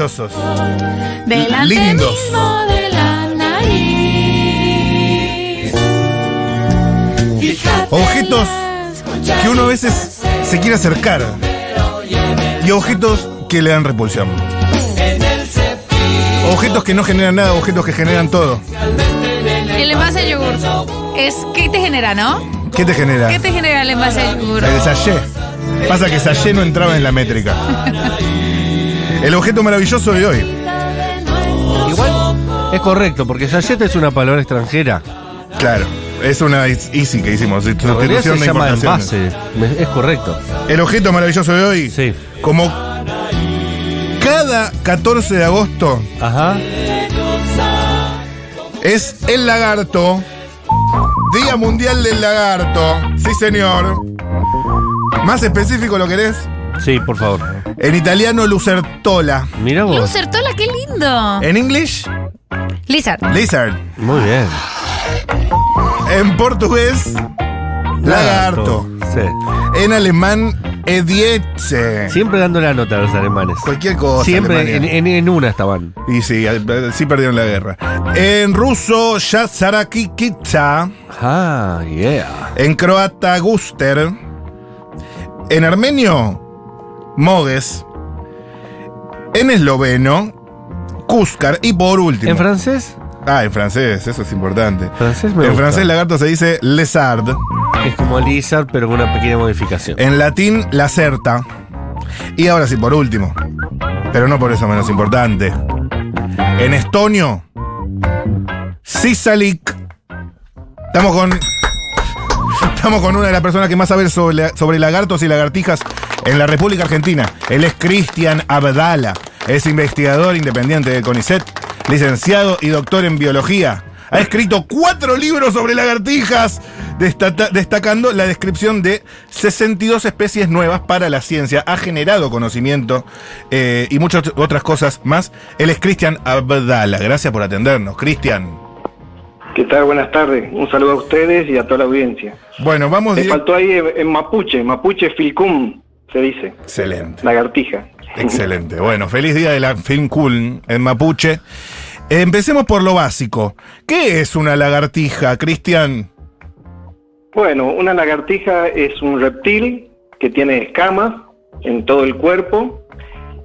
maravillosos. Delante Lindos. mismo de la nariz. Objetos Que uno a veces se quiere acercar. Y objetos que le dan repulsión. Objetos que no generan nada, objetos que generan todo. El envase de yogur. Es, ¿Qué te genera, no? ¿Qué te genera? ¿Qué te genera el envase de yogur? El sallé. Pasa que sallé no entraba en la métrica. El objeto maravilloso de hoy. Igual es correcto, porque Sayet es una palabra extranjera. Claro, es una easy que hicimos. Realidad se Sustitución de llama envase. Es correcto. El objeto maravilloso de hoy. Sí. Como cada 14 de agosto Ajá. es el lagarto. Día Mundial del Lagarto. Sí, señor. Más específico lo querés. Sí, por favor. En italiano, Lucertola. Mira vos. Lucertola, qué lindo. En English, Lizard. Lizard. Muy bien. En portugués, lagarto. Sí. En alemán, Edietze. Siempre dando la nota a los alemanes. Cualquier cosa. Siempre en, Alemania. en- en una estaban. Y sí, eh, sí perdieron la guerra. En ruso, Yazarakikitsa. Ah, yeah. En croata, Guster. En armenio, Mogues. En esloveno, Kuskar. Y por último. ¿En francés? ah, en francés, eso es importante. Francés me en gusta. francés, lagarto se dice lezard. Es como lizard, pero con una pequeña modificación. En latín, lacerta. Y ahora sí, por último, pero no por eso menos importante. En estonio, Sisalik. Estamos con. Estamos con una de las personas que más sabe sobre, sobre lagartos y lagartijas en la República Argentina. Él es Cristian Abdala. Es investigador independiente de CONICET, licenciado y doctor en biología. Ha escrito cuatro libros sobre lagartijas, destacando la descripción de 62 especies nuevas para la ciencia. Ha generado conocimiento eh, y muchas otras cosas más. Él es Cristian Abdala. Gracias por atendernos, Cristian. ¿Qué tal? Buenas tardes. Un saludo a ustedes y a toda la audiencia. Bueno, vamos Me direct- faltó ahí en, en mapuche, mapuche filcum, se dice, Excelente. lagartija. Excelente. Bueno, feliz día de la Film Cool en Mapuche. Empecemos por lo básico. ¿Qué es una lagartija, Cristian? Bueno, una lagartija es un reptil que tiene escamas en todo el cuerpo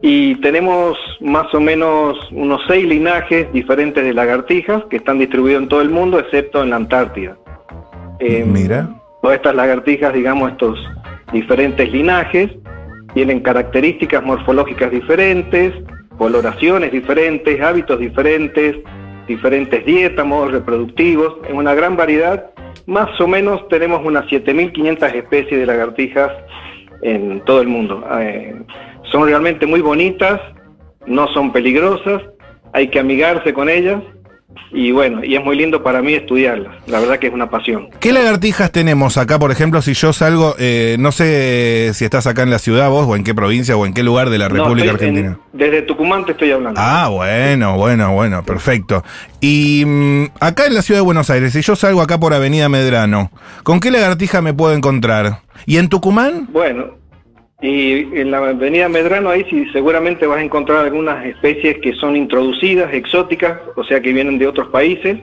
y tenemos más o menos unos seis linajes diferentes de lagartijas que están distribuidos en todo el mundo excepto en la Antártida. Eh, Mira. Todas estas lagartijas, digamos, estos diferentes linajes, tienen características morfológicas diferentes, coloraciones diferentes, hábitos diferentes, diferentes dietas, modos reproductivos, en una gran variedad. Más o menos tenemos unas 7.500 especies de lagartijas en todo el mundo. Eh, son realmente muy bonitas, no son peligrosas, hay que amigarse con ellas y bueno, y es muy lindo para mí estudiarlas. La verdad que es una pasión. ¿Qué lagartijas tenemos acá, por ejemplo, si yo salgo, eh, no sé si estás acá en la ciudad vos, o en qué provincia, o en qué lugar de la No, República en- Argentina? desde Tucumán te estoy hablando. Ah, bueno, bueno, bueno, perfecto. Y mm, acá en la ciudad de Buenos Aires, si yo salgo acá por Avenida Medrano, ¿con qué lagartija me puedo encontrar? ¿Y en Tucumán? Bueno, y en la avenida Medrano ahí sí seguramente vas a encontrar algunas especies que son introducidas, exóticas, o sea que vienen de otros países,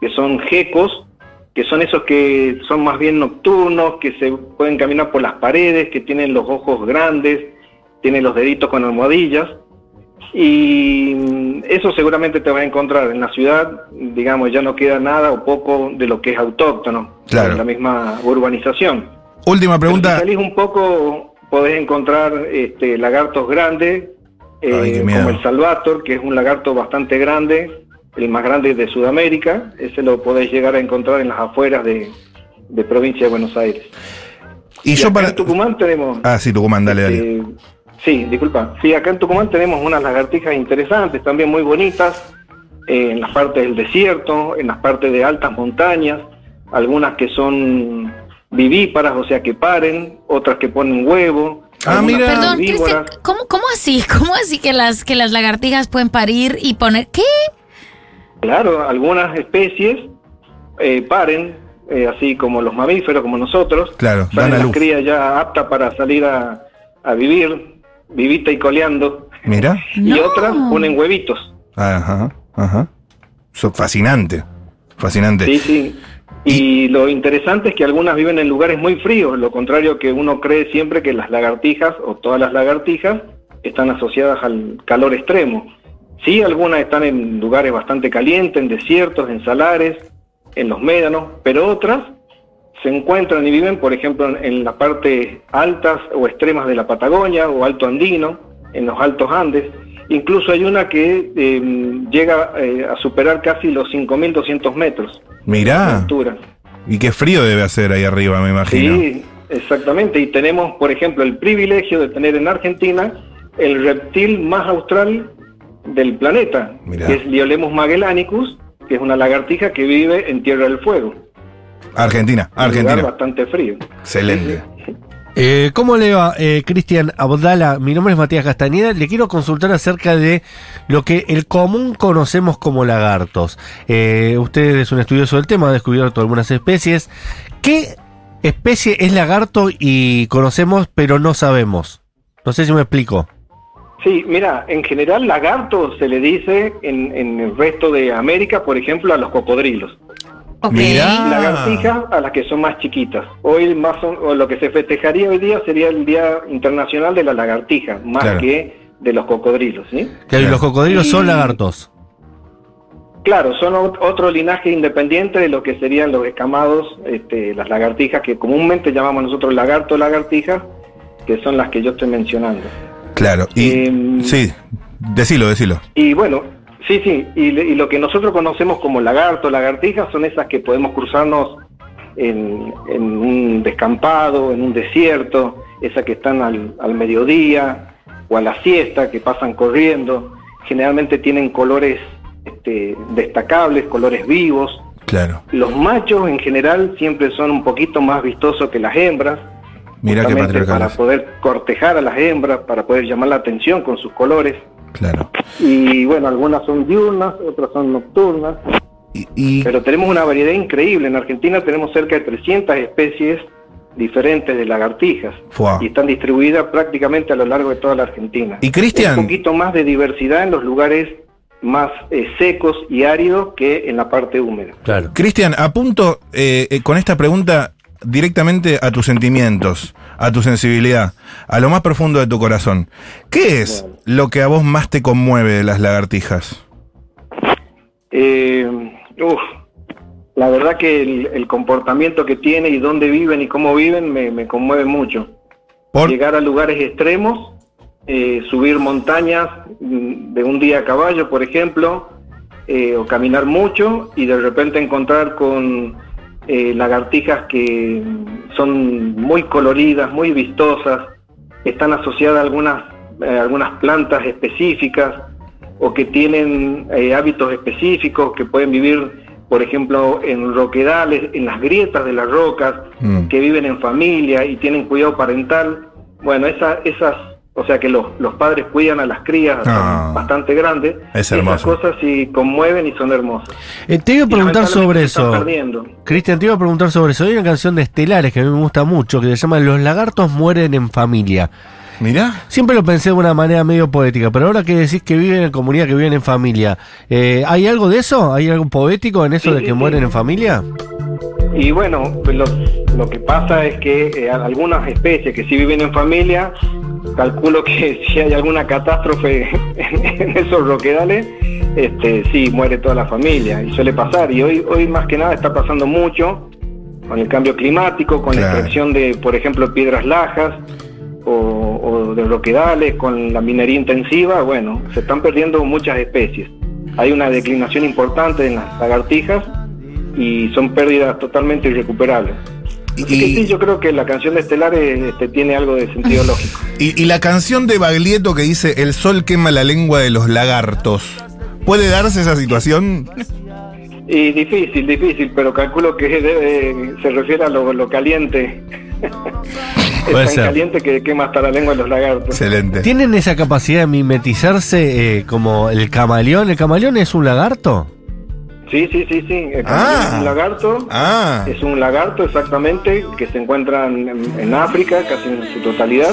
que son gecos, que son esos que son más bien nocturnos, que se pueden caminar por las paredes, que tienen los ojos grandes, tienen los deditos con almohadillas. Y eso seguramente te vas a encontrar en la ciudad, digamos, ya no queda nada o poco de lo que es autóctono, Claro. en la misma urbanización. Última pregunta. si salís un poco, podés encontrar este, lagartos grandes, eh, Ay, como el Salvator, que es un lagarto bastante grande, el más grande de Sudamérica. Ese lo podés llegar a encontrar en las afueras de, de provincia de Buenos Aires. Y yo acá para. en Tucumán tenemos... Ah, sí, Tucumán, dale, dale. eh, sí, disculpa. Sí, acá en Tucumán tenemos unas lagartijas interesantes, también muy bonitas, eh, en las partes del desierto, en las partes de altas montañas, algunas que son vivíparas, o sea que paren, otras que ponen huevo. Ah, mira. Perdón. Cristian, ¿cómo, ¿cómo así? ¿Cómo así que las, que las lagartijas pueden parir y poner... ¿Qué? Claro, algunas especies eh, paren eh, así como los mamíferos, como nosotros. Claro, dan a las luz. crías ya aptas para salir a, a vivir, vivita y coleando. Mira. Y No. otras ponen huevitos. Ajá, ajá. Eso fascinante. Fascinante. Sí, sí. Y lo interesante es que algunas viven en lugares muy fríos, lo contrario que uno cree siempre que las lagartijas o todas las lagartijas están asociadas al calor extremo. Sí, algunas están en lugares bastante calientes, en desiertos, en salares, en los médanos, pero otras se encuentran y viven, por ejemplo, en, las partes altas o extremas de la Patagonia o Alto Andino, en los Altos Andes. Incluso hay una que eh, llega eh, a superar casi los 5.200 metros de Mirá. altura. Y qué frío debe hacer ahí arriba, me imagino. Sí, exactamente. Y tenemos, por ejemplo, el privilegio de tener en Argentina el reptil más austral del planeta, Mirá. que es Liolemus magellanicus, que es una lagartija que vive en Tierra del Fuego. Argentina, un lugar Argentina. bastante frío. Excelente. Eh, ¿Cómo le va, eh, Cristian Abdala? Mi nombre es Matías Castañeda. Le quiero consultar acerca de lo que el común conocemos como lagartos. Eh, usted es un estudioso del tema, ha descubierto algunas especies. ¿Qué especie es lagarto y conocemos pero no sabemos? No sé si me explico. Sí, mira, en general lagarto se le dice en, en el resto de América, por ejemplo, a los cocodrilos. Ok. Mirá. Lagartijas a las que son más chiquitas. Hoy más son- o lo que se festejaría hoy día sería el Día Internacional de la Lagartija, más Claro. que de los cocodrilos, ¿sí? Que Claro. los cocodrilos son lagartos. Claro, son ot- otro linaje independiente de lo que serían los escamados, este, las lagartijas, que comúnmente llamamos nosotros lagarto lagartijas, que son las que yo estoy mencionando. Claro. Y Em, sí, decilo, decilo. Y bueno, sí, sí, y, lo que nosotros conocemos como lagarto, lagartijas, son esas que podemos cruzarnos en, en un descampado, en un desierto, esas que están al, al mediodía o a la siesta, que pasan corriendo. Generalmente tienen colores este, destacables, colores vivos. Claro. Los machos en general siempre son un poquito más vistosos que las hembras. Mira qué para poder cortejar a las hembras, para poder llamar la atención con sus colores. Claro. Y bueno, algunas son diurnas, otras son nocturnas, Y, y- pero tenemos una variedad increíble. En Argentina tenemos cerca de 300 especies diferentes de lagartijas Fua. y están distribuidas prácticamente a lo largo de toda la Argentina. Y, Cristian- Un poquito más de diversidad en los lugares más eh, secos y áridos que en la parte húmeda. Claro. Cristian, apunto eh, eh, con esta pregunta directamente a tus sentimientos, a tu sensibilidad, a lo más profundo de tu corazón. ¿Qué es lo que a vos más te conmueve de las lagartijas? Eh, uf, la verdad que el, el comportamiento que tiene y dónde viven y cómo viven me, me conmueve mucho. Por, Llegar a lugares extremos, eh, subir montañas mm, de un día a caballo, por ejemplo, eh, o caminar mucho y de repente encontrar con eh, lagartijas que son muy coloridas, muy vistosas, están asociadas a algunas, eh, algunas plantas específicas o que tienen eh, hábitos específicos, que pueden vivir, por ejemplo, en roquedales, en las grietas de las rocas, Mm. que viven en familia y tienen cuidado parental. Bueno, esa, esas, o sea que los, los padres cuidan a las crías Ah. bastante grandes. Es Esas hermoso. cosas sí conmueven y son hermosas. Eh, te iba a preguntar sobre eso. Cristian, te iba a preguntar sobre eso. Hay una canción de Estelares que a mí me gusta mucho que se llama Los lagartos mueren en familia. Mirá. Siempre lo pensé de una manera medio poética, pero ahora que decís que viven en comunidad, que viven en familia, eh, ¿hay algo de eso? ¿Hay algo poético en eso Sí, de que sí. mueren en familia? Y bueno, pues lo, lo que pasa es que eh, algunas especies que sí viven en familia, calculo que si hay alguna catástrofe en, en esos roquedales, este, sí muere toda la familia y suele pasar. Y hoy, hoy más que nada está pasando mucho con el cambio climático, con la extracción de, por ejemplo, piedras lajas o, o de roquedales, con la minería intensiva. Bueno, se están perdiendo muchas especies. Hay una declinación importante en las lagartijas y son pérdidas totalmente irrecuperables. Que Y, sí, yo creo que la canción de Estelares este, tiene algo de sentido lógico. y- y la canción de Baglietto que dice El sol quema la lengua de los lagartos. ¿Puede darse esa situación? Y difícil, difícil, pero calculo que debe- se refiere a lo, lo caliente. es Puede tan ser. caliente que quema hasta la lengua de los lagartos. Excelente. ¿Tienen esa capacidad de mimetizarse eh, como el camaleón? ¿El camaleón es un lagarto? Sí, sí, sí, sí. Ah. es un lagarto. Ah, Es un lagarto exactamente que se encuentra en, en África casi en su totalidad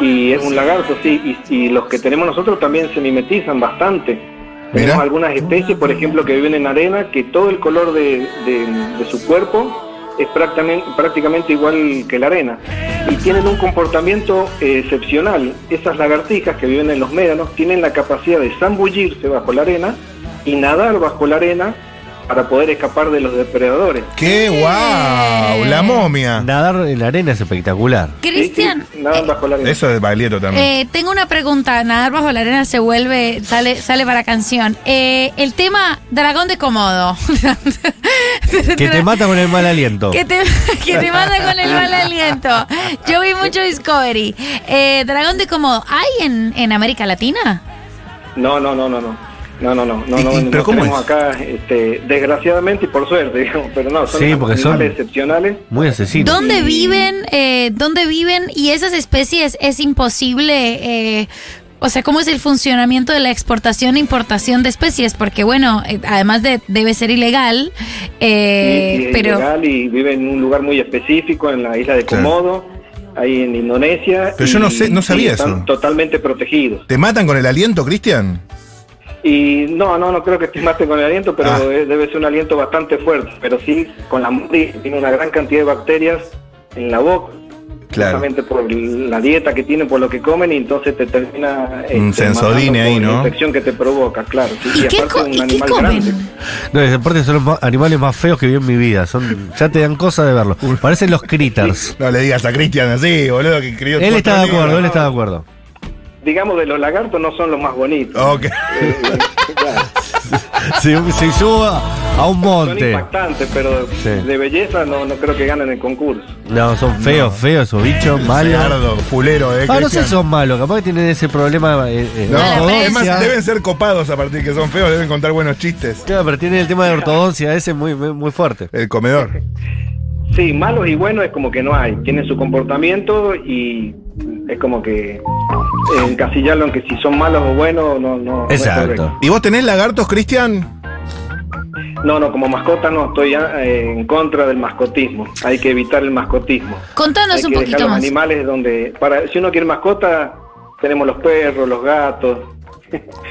y es un lagarto, sí, y, y los que tenemos nosotros también se mimetizan bastante. Mira. Tenemos algunas especies, por ejemplo, que viven en arena, que todo el color de, de- de su cuerpo es prácticamente, prácticamente igual que la arena y tienen un comportamiento eh, excepcional. Esas lagartijas que viven en los médanos tienen la capacidad de zambullirse bajo la arena y nadar bajo la arena para poder escapar de los depredadores. qué guau, la momia. Nadar en la arena es espectacular. Cristian, Sí, sí, nadan bajo la arena. Eso es Baglietto también. eh, tengo una pregunta. Nadar bajo la arena se vuelve, sale, sale para canción. Eh, el tema Dragón de Komodo. Que te mata con el mal aliento. Que te, que te manda con el mal aliento. Yo vi mucho Discovery. Eh, Dragón de Komodo, ¿hay en, en América Latina? No, no, no, no, no. No, no, no, no, ¿Y- no, pero cómo tenemos es? acá, este, desgraciadamente y por suerte, digamos, pero no, son Sí, porque son- excepcionales. Muy asesino. ¿Dónde Y- viven? Eh, ¿Dónde viven? Y esas especies es imposible. eh, o sea, ¿cómo es el funcionamiento de la exportación e importación de especies? Porque, bueno, eh, además de debe ser ilegal, eh, Sí, sí, es pero ilegal y vive en un lugar muy específico, en la isla de Claro. Komodo, ahí en Indonesia. Pero yo no sé- no y sabía están eso. totalmente protegidos. ¿Te matan con el aliento, Cristian? Y no, no, no creo que te maten con el aliento, pero Ah. eh, debe ser un aliento bastante fuerte. Pero sí, con la mordida, tiene una gran cantidad de bacterias en la boca. Claro. Justamente por la dieta que tienen, por lo que comen, y entonces te termina. Un este, sensodine ahí, ¿no? La infección que te provoca, claro. sí, ¿y qué, aparte un y qué animal comen? grande. No, es- aparte son los ma- animales más feos que vi en mi vida. Son, ya te dan cosa de verlos. Parecen los critters. No le digas a Cristian así, boludo, que escribió Él está de acuerdo, él está de acuerdo. Digamos, de los lagartos no son los más bonitos. Ok. Eh, claro. Se, se suba a un Son monte. impactantes, pero Sí. de belleza no, no creo que ganen el concurso. No, son feos, feos esos bichos, malos. Fulero, eh. Ah, no sé si son malos, capaz que tienen ese problema. eh, eh, No, Mala ortodoncia. es más, deben ser copados a partir que son feos, deben contar buenos chistes. Claro, pero tienen el tema de ortodoncia ese muy, muy, muy fuerte. El comedor. Sí, malos y buenos es como que no hay. Tienen su comportamiento y es como que encasillarlo en que si son malos o buenos no, no, no es Exacto. correcto. ¿Y vos tenés lagartos, Cristian? No, no, como mascota no estoy eh, en contra del mascotismo. Hay que evitar el mascotismo. Contanos Hay un que dejar poquito los más. animales donde para si uno quiere mascota tenemos los perros, los gatos.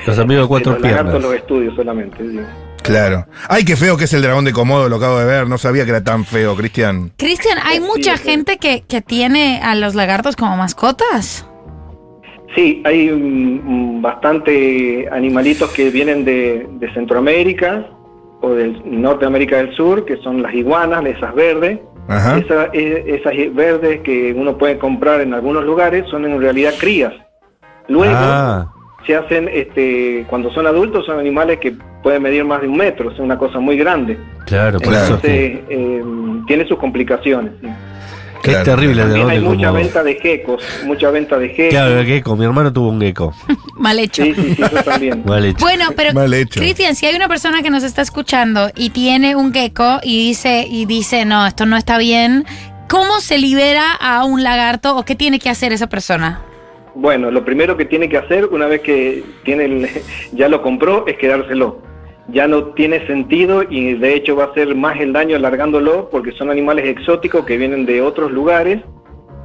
Los amigos de cuatro los lagartos piernas. los estudios solamente. sí. Claro. Ay, qué feo que es el dragón de Komodo, lo acabo de ver. No sabía que era tan feo, Cristian. Cristian, ¿hay Sí, mucha sí. gente que, que tiene a los lagartos como mascotas? Sí, hay mm, bastante animalitos que vienen de, de Centroamérica o del Norteamérica del Sur, que son las iguanas, esas verdes. Ajá. Esa- e- esas verdes que uno puede comprar en algunos lugares son en realidad crías. Luego Ah, se hacen, este, cuando son adultos, son animales que pueden medir más de un metro, es una cosa muy grande. claro, por Claro. eso. eh, tiene sus complicaciones. sí. Claro. terrible También hay mucha venta de gecos, mucha venta de gecos. Claro, el gecko. Mi hermano tuvo un gecko. Mal hecho. Sí, sí, sí, yo también. Mal hecho. Bueno, pero. Cristian, si hay una persona que nos está escuchando y tiene un gecko y dice y dice, "No, esto no está bien." ¿Cómo se libera a un lagarto o qué tiene que hacer esa persona? Bueno, lo primero que tiene que hacer una vez que tiene el- ya lo compró es quedárselo. Ya no tiene sentido y de hecho va a hacer más el daño alargándolo porque son animales exóticos que vienen de otros lugares,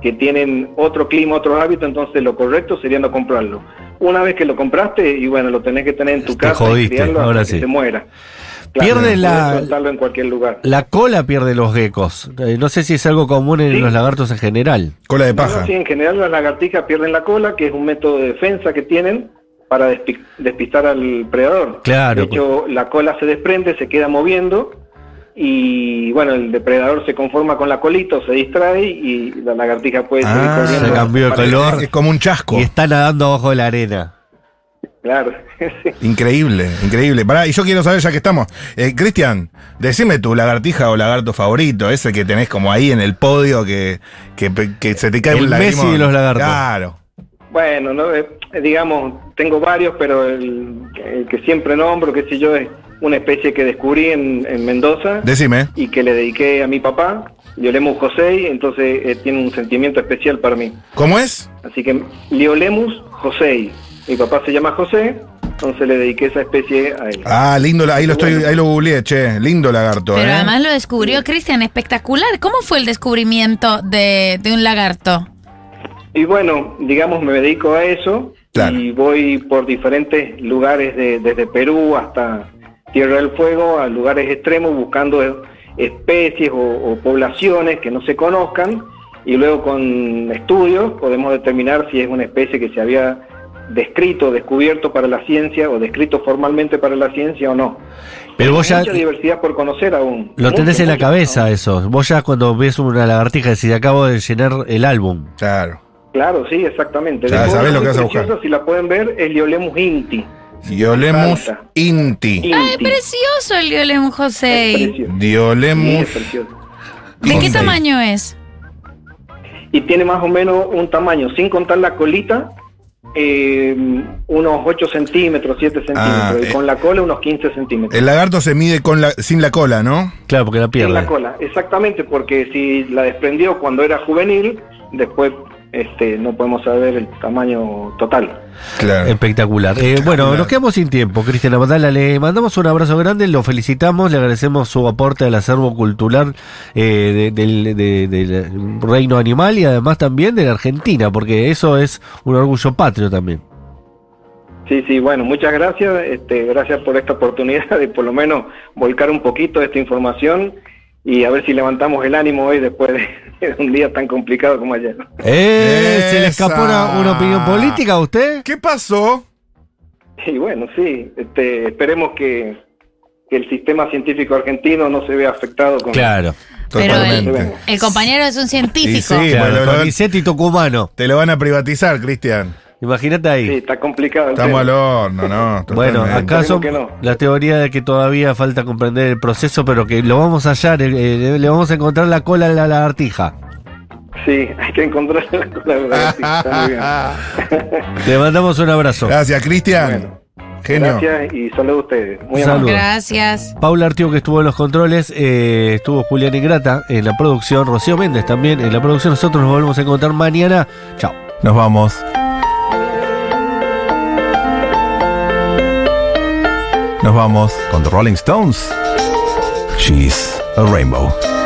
que tienen otro clima, otros hábitos, entonces lo correcto sería no comprarlo. Una vez que lo compraste y bueno, lo tenés que tener en tu Te casa jodiste, y criarlo hasta ahora que sí. se muera. Pierde no la- podés soltarlo en cualquier lugar. La cola pierde los geckos. Eh, no sé si es algo común en Sí. los lagartos en general. Cola de No, no, paja. sí, en general las lagartijas pierden la cola, que es un método de defensa que tienen para despi- despistar al predador. Claro. De hecho, la cola se desprende, se queda moviendo y bueno, el depredador se conforma con la colita, o se distrae y la lagartija puede seguir Ah, corriendo. se cambió de color. Es como un chasco. Y está nadando abajo de la arena. Claro. Increíble, increíble. Pará, y yo quiero saber, ya que estamos. Eh, Cristian, decime tu lagartija o lagarto favorito, ese que tenés como ahí en el podio que, que, que se te cae El un Messi de los lagartos. Claro. Bueno, no, Eh, digamos, tengo varios, pero el, el que siempre nombro, qué sé yo, es una especie que descubrí en, en Mendoza. Decime. y que le dediqué a mi papá, Liolemus José, entonces eh, tiene un sentimiento especial para mí. ¿Cómo es? Así que Liolemus José, mi papá se llama José, entonces le dediqué esa especie a él. Ah, lindo, ahí lo estoy, ahí lo googleé, che. Lindo lagarto, Pero ¿eh? además lo descubrió Cristian, espectacular. ¿Cómo fue el descubrimiento de, de un lagarto? Y bueno, digamos, me dedico a eso Claro. y voy por diferentes lugares, de- desde Perú hasta Tierra del Fuego, a lugares extremos buscando especies o, o poblaciones que no se conozcan y luego con estudios podemos determinar si es una especie que se había descrito, descubierto para la ciencia o descrito formalmente para la ciencia o no. Pero vos ya Mucha diversidad por conocer aún. lo tenés Mucho, en la mucho. cabeza eso. Vos ya cuando ves una lagartija decís, acabo de llenar el álbum. Claro. Claro, sí, exactamente. Ya Después, sabés lo que vas a buscar. precioso, Si la pueden ver, es Liolemus inti. Diolemus inti. Inti. ¡Ay, precioso el Liolem Es José! Sí, Diolemus. ¿De qué tamaño es? Y tiene más o menos un tamaño, sin contar la colita, eh, unos 8 centímetros, 7 centímetros. Ah, y eh. con la cola unos 15 centímetros. El lagarto se mide con la, sin la cola, ¿no? Claro, porque la Sin pierde. la cola, exactamente, porque si la desprendió cuando era juvenil, después este, no podemos saber el tamaño total. Claro. Espectacular. Eh, bueno, nos quedamos sin tiempo, Cristian Abadala. Le mandamos un abrazo grande, lo felicitamos, le agradecemos su aporte al acervo cultural eh, de- del, de- del reino animal y además también de la Argentina, porque eso es un orgullo patrio también. Sí, sí, bueno, muchas gracias, este, gracias por esta oportunidad de por lo menos volcar un poquito esta información y a ver si levantamos el ánimo hoy después de, un día tan complicado como ayer. Eh, ¿Se le escapó una, una opinión política a usted? ¿Qué pasó? Y bueno, sí, este, esperemos que, que el sistema científico argentino no se vea afectado con... Claro, Pero el, Totalmente. el compañero es un científico. Y sí. claro, bueno, con lo- tucumano. Te lo van a privatizar, Cristian. Imagínate ahí. Sí, está complicado. Estamos al horno, ¿no? Bueno, Totalmente. acaso Esperemos que no. la teoría de que todavía falta comprender el proceso, pero que lo vamos a hallar, eh, eh, le vamos a encontrar la cola a la lagartija. Sí, hay que encontrar la sí, está muy bien. Le mandamos un abrazo. Gracias, Cristian. Bueno, Genio. Gracias y saludos a ustedes. Muy Saludos. amables. Gracias. Paula Artigo que estuvo en los controles, eh, estuvo Julián Ingrata en la producción, Rocío Méndez también en la producción. Nosotros nos volvemos a encontrar mañana. Chao. Nos vamos. Nos vamos con The Rolling Stones. She's a Rainbow.